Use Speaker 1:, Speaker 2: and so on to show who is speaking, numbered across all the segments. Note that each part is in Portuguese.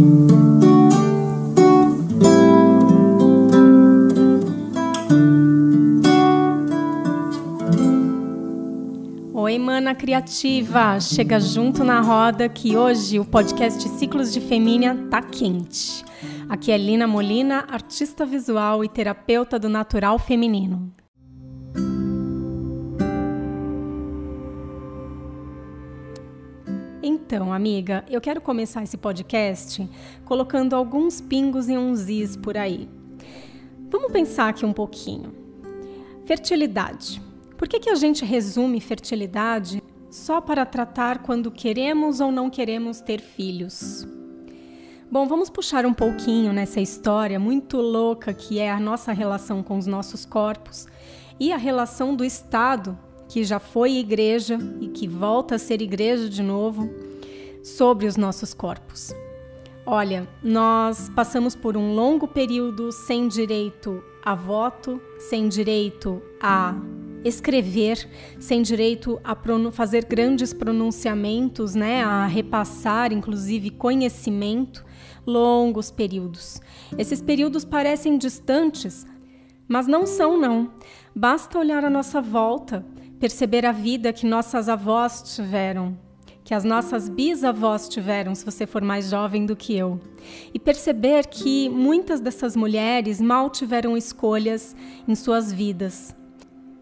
Speaker 1: Oi, mana criativa! Chega junto na roda que hoje o podcast Ciclos de Femínia tá quente. Aqui é Lina Molina, artista visual e terapeuta do natural feminino. Então, amiga, eu quero começar esse podcast colocando alguns pingos e uns is por aí. Vamos pensar aqui um pouquinho. Fertilidade. Por que, que a gente resume fertilidade só para tratar quando queremos ou não queremos ter filhos? Bom, vamos puxar um pouquinho nessa história muito louca que é a nossa relação com os nossos corpos e a relação do Estado, que já foi igreja e que volta a ser igreja de novo, sobre os nossos corpos. Olha, nós passamos por um longo período sem direito a voto, sem direito a escrever, sem direito a fazer grandes pronunciamentos, né, a repassar inclusive conhecimento longos períodos. Esses períodos parecem distantes, mas não são, não. Basta olhar à nossa volta, perceber a vida que nossas avós tiveram, que as nossas bisavós tiveram, se você for mais jovem do que eu, e perceber que muitas dessas mulheres mal tiveram escolhas em suas vidas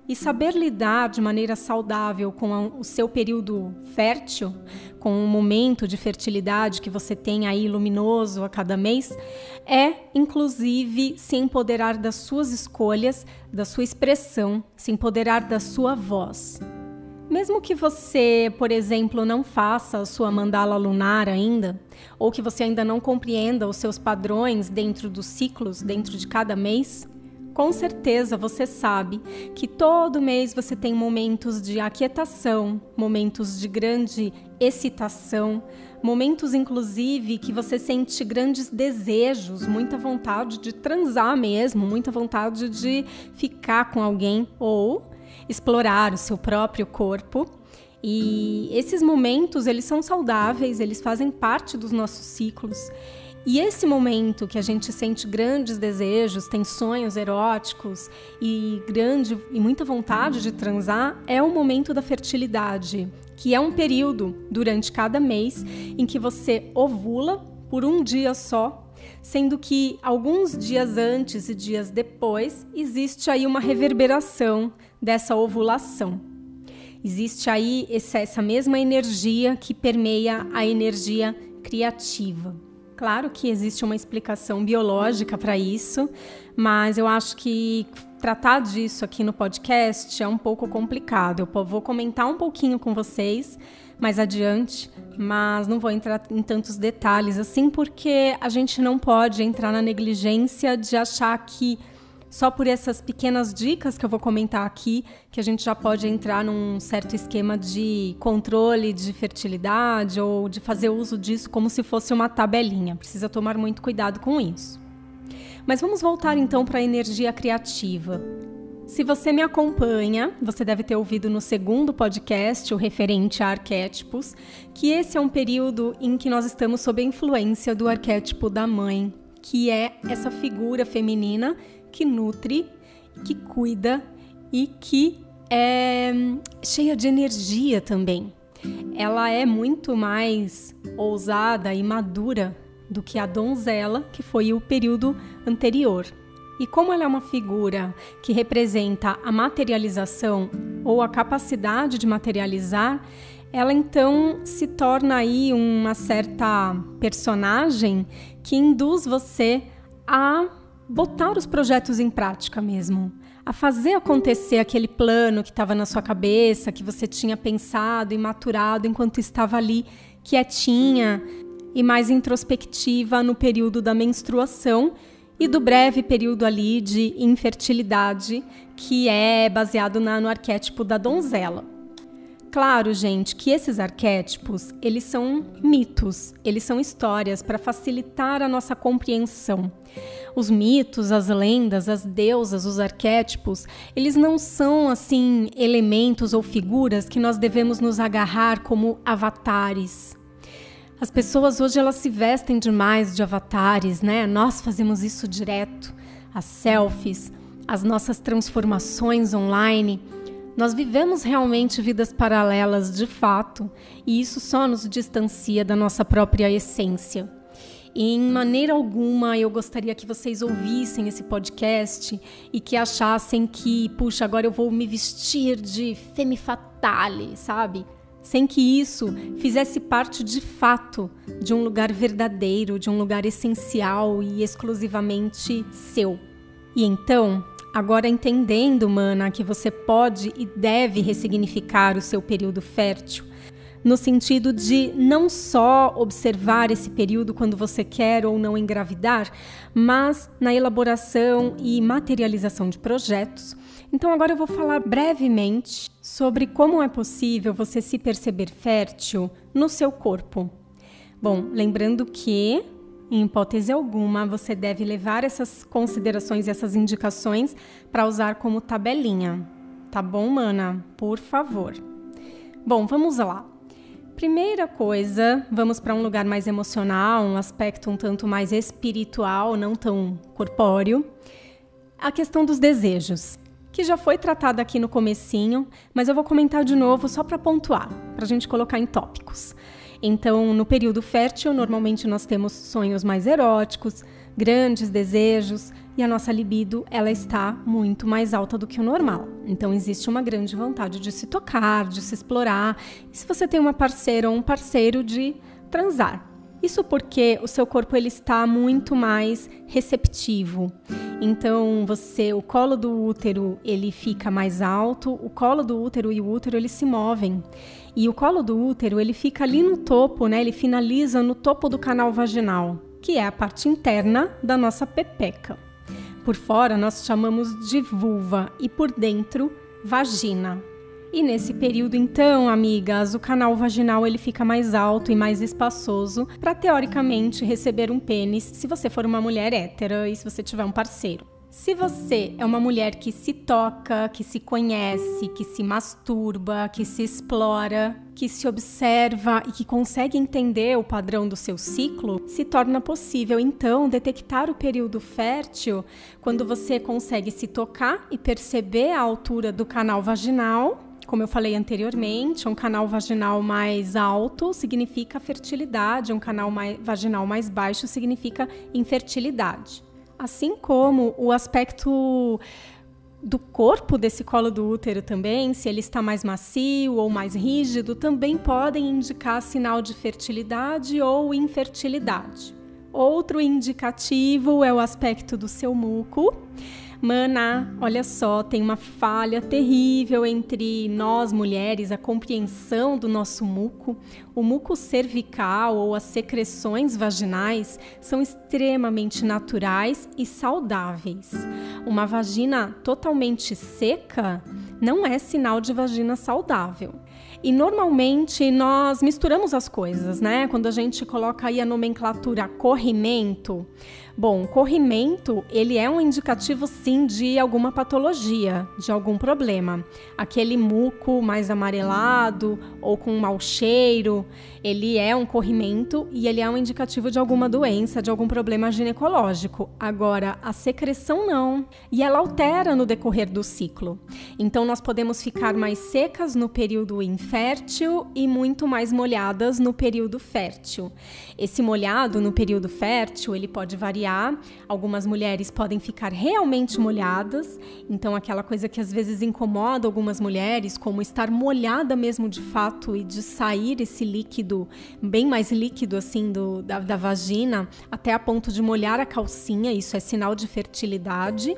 Speaker 1: e saber lidar de maneira saudável com o seu período fértil, com o momento de fertilidade que você tem aí luminoso a cada mês, é inclusive se empoderar das suas escolhas, da sua expressão, se empoderar da sua voz. Mesmo que você, por exemplo, não faça a sua mandala lunar ainda, ou que você ainda não compreenda os seus padrões dentro dos ciclos, dentro de cada mês, com certeza você sabe que todo mês você tem momentos de aquietação, momentos de grande excitação, momentos inclusive que você sente grandes desejos, muita vontade de transar mesmo, muita vontade de ficar com alguém ou explorar o seu próprio corpo. E esses momentos, eles são saudáveis, eles fazem parte dos nossos ciclos. E esse momento que a gente sente grandes desejos, tem sonhos eróticos e grande e muita vontade de transar, é o momento da fertilidade, que é um período durante cada mês em que você ovula por um dia só, sendo que alguns dias antes e dias depois existe aí uma reverberação dessa ovulação. Existe aí essa mesma energia que permeia a energia criativa. Claro que existe uma explicação biológica para isso, mas eu acho que tratar disso aqui no podcast é um pouco complicado. Eu vou comentar um pouquinho com vocês mais adiante, mas não vou entrar em tantos detalhes assim, porque a gente não pode entrar na negligência de achar que só por essas pequenas dicas que eu vou comentar aqui, que a gente já pode entrar num certo esquema de controle de fertilidade ou de fazer uso disso como se fosse uma tabelinha. Precisa tomar muito cuidado com isso. Mas vamos voltar então para a energia criativa. Se você me acompanha, você deve ter ouvido no segundo podcast, o referente a arquétipos, que esse é um período em que nós estamos sob a influência do arquétipo da mãe, que é essa figura feminina que nutre, que cuida e que é cheia de energia também. Ela é muito mais ousada e madura do que a donzela, que foi o período anterior. E como ela é uma figura que representa a materialização ou a capacidade de materializar, ela então se torna aí uma certa personagem que induz você a botar os projetos em prática mesmo, a fazer acontecer aquele plano que estava na sua cabeça, que você tinha pensado e maturado enquanto estava ali quietinha e mais introspectiva no período da menstruação e do breve período ali de infertilidade, que é baseado na, no arquétipo da donzela. Claro, gente, que esses arquétipos, eles são mitos, eles são histórias para facilitar a nossa compreensão. Os mitos, as lendas, as deusas, os arquétipos, eles não são assim elementos ou figuras que nós devemos nos agarrar como avatares. As pessoas hoje elas se vestem demais de avatares, né? Nós fazemos isso direto. As selfies, as nossas transformações online. Nós vivemos realmente vidas paralelas de fato, e isso só nos distancia da nossa própria essência. E em maneira alguma eu gostaria que vocês ouvissem esse podcast e que achassem que, puxa, agora eu vou me vestir de femme fatale, sabe? sem que isso fizesse parte de fato de um lugar verdadeiro, de um lugar essencial e exclusivamente seu. E então, agora entendendo, mana, que você pode e deve ressignificar o seu período fértil, no sentido de não só observar esse período quando você quer ou não engravidar, mas na elaboração e materialização de projetos então agora eu vou falar brevemente sobre como é possível você se perceber fértil no seu corpo. Bom, lembrando que em hipótese alguma, você deve levar essas considerações e essas indicações para usar como tabelinha. Tá bom, mana? Por favor. Bom, vamos lá. Primeira coisa, vamos para um lugar mais emocional, um aspecto um tanto mais espiritual, não tão corpóreo. A questão dos desejos que já foi tratada aqui no comecinho, mas eu vou comentar de novo só para pontuar, para a gente colocar em tópicos. Então, no período fértil, normalmente nós temos sonhos mais eróticos, grandes desejos e a nossa libido ela está muito mais alta do que o normal. Então existe uma grande vontade de se tocar, de se explorar. E se você tem uma parceira ou um parceiro de transar. Isso porque o seu corpo ele está muito mais receptivo. Então, você, o colo do útero, ele fica mais alto, o colo do útero e o útero eles se movem. E o colo do útero, ele fica ali no topo, né? Ele finaliza no topo do canal vaginal, que é a parte interna da nossa pepeca. Por fora nós chamamos de vulva e por dentro vagina. E nesse período, então, amigas, o canal vaginal ele fica mais alto e mais espaçoso para teoricamente receber um pênis, se você for uma mulher hétera e se você tiver um parceiro. Se você é uma mulher que se toca, que se conhece, que se masturba, que se explora, que se observa e que consegue entender o padrão do seu ciclo, se torna possível então detectar o período fértil quando você consegue se tocar e perceber a altura do canal vaginal como eu falei anteriormente, um canal vaginal mais alto significa fertilidade, um canal mais, vaginal mais baixo significa infertilidade. Assim como o aspecto do corpo desse colo do útero também, se ele está mais macio ou mais rígido, também podem indicar sinal de fertilidade ou infertilidade. Outro indicativo é o aspecto do seu muco. Mana, olha só, tem uma falha terrível entre nós mulheres, a compreensão do nosso muco. O muco cervical ou as secreções vaginais são extremamente naturais e saudáveis. Uma vagina totalmente seca não é sinal de vagina saudável. E normalmente nós misturamos as coisas, né? Quando a gente coloca aí a nomenclatura corrimento, Bom, corrimento, ele é um indicativo sim de alguma patologia, de algum problema. Aquele muco mais amarelado ou com mau cheiro, ele é um corrimento e ele é um indicativo de alguma doença, de algum problema ginecológico. Agora, a secreção não, e ela altera no decorrer do ciclo. Então nós podemos ficar mais secas no período infértil e muito mais molhadas no período fértil. Esse molhado no período fértil, ele pode variar. Algumas mulheres podem ficar realmente molhadas, então aquela coisa que às vezes incomoda algumas mulheres, como estar molhada mesmo de fato e de sair esse líquido bem mais líquido assim do, da, da vagina, até a ponto de molhar a calcinha, isso é sinal de fertilidade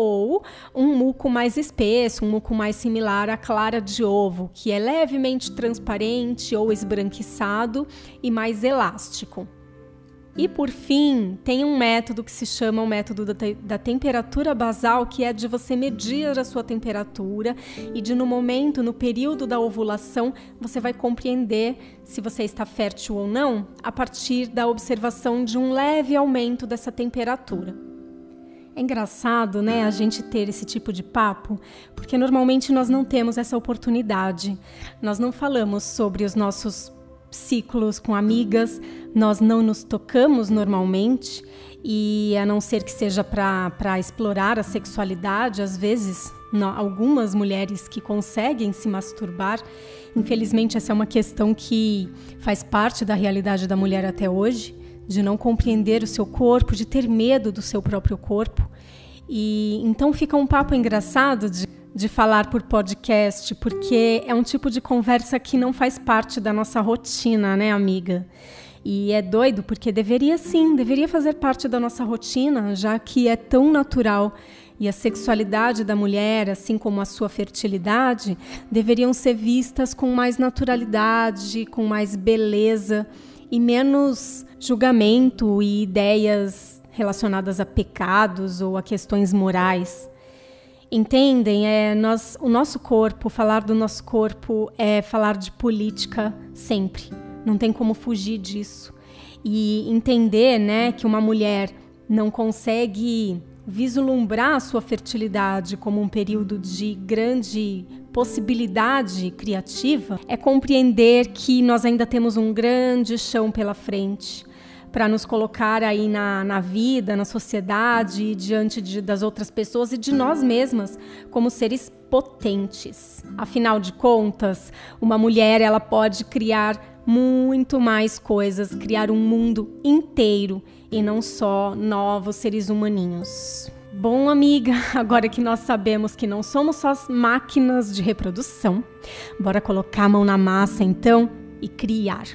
Speaker 1: ou um muco mais espesso, um muco mais similar à clara de ovo, que é levemente transparente ou esbranquiçado e mais elástico. E por fim, tem um método que se chama o método da, te da, temperatura basal, que é de você medir a sua temperatura e de no momento, no período da ovulação, você vai compreender se você está fértil ou não a partir da observação de um leve aumento dessa temperatura. É engraçado, né, a gente ter esse tipo de papo, porque normalmente nós não temos essa oportunidade. Nós não falamos sobre os nossos ciclos com amigas, nós não nos tocamos normalmente e a não ser que seja para explorar a sexualidade, às vezes algumas mulheres que conseguem se masturbar, infelizmente essa é uma questão que faz parte da realidade da mulher até hoje, de não compreender o seu corpo, de ter medo do seu próprio corpo. E então fica um papo engraçado de, de falar por podcast, porque é um tipo de conversa que não faz parte da nossa rotina, né, amiga? E é doido porque deveria sim, deveria fazer parte da nossa rotina, já que é tão natural. E a sexualidade da mulher, assim como a sua fertilidade, deveriam ser vistas com mais naturalidade, com mais beleza e menos julgamento e ideias relacionadas a pecados ou a questões morais. Entendem? É, nós, o nosso corpo, falar do nosso corpo é falar de política sempre não tem como fugir disso. E entender, né, que uma mulher não consegue vislumbrar a sua fertilidade como um período de grande possibilidade criativa é compreender que nós ainda temos um grande chão pela frente para nos colocar aí na, na vida, na sociedade, diante de, das outras pessoas e de nós mesmas como seres potentes. Afinal de contas, uma mulher ela pode criar muito mais coisas, criar um mundo inteiro e não só novos seres humaninhos. Bom, amiga, agora que nós sabemos que não somos só máquinas de reprodução, bora colocar a mão na massa então e criar.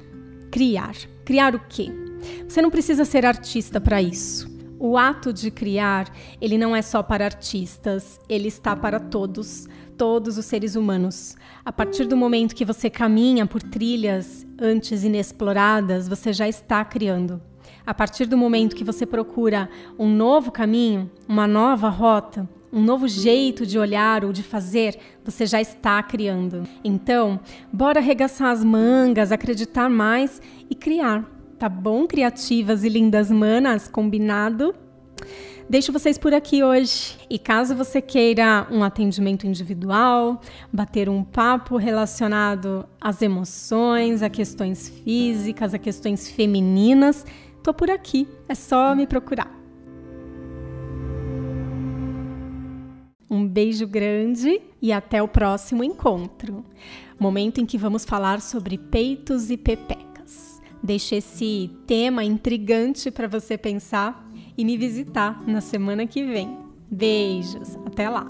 Speaker 1: Criar. Criar o quê? Você não precisa ser artista para isso. O ato de criar, ele não é só para artistas, ele está para todos, todos os seres humanos. A partir do momento que você caminha por trilhas antes inexploradas, você já está criando. A partir do momento que você procura um novo caminho, uma nova rota, um novo jeito de olhar ou de fazer, você já está criando. Então, bora arregaçar as mangas, acreditar mais e criar. Tá bom, criativas e lindas manas? Combinado? Deixo vocês por aqui hoje. E caso você queira um atendimento individual, bater um papo relacionado às emoções, a questões físicas, a questões femininas, tô por aqui. É só me procurar. Um beijo grande e até o próximo encontro. Momento em que vamos falar sobre peitos e pepecas. Deixo esse tema intrigante para você pensar e me visitar na semana que vem. Beijos, até lá!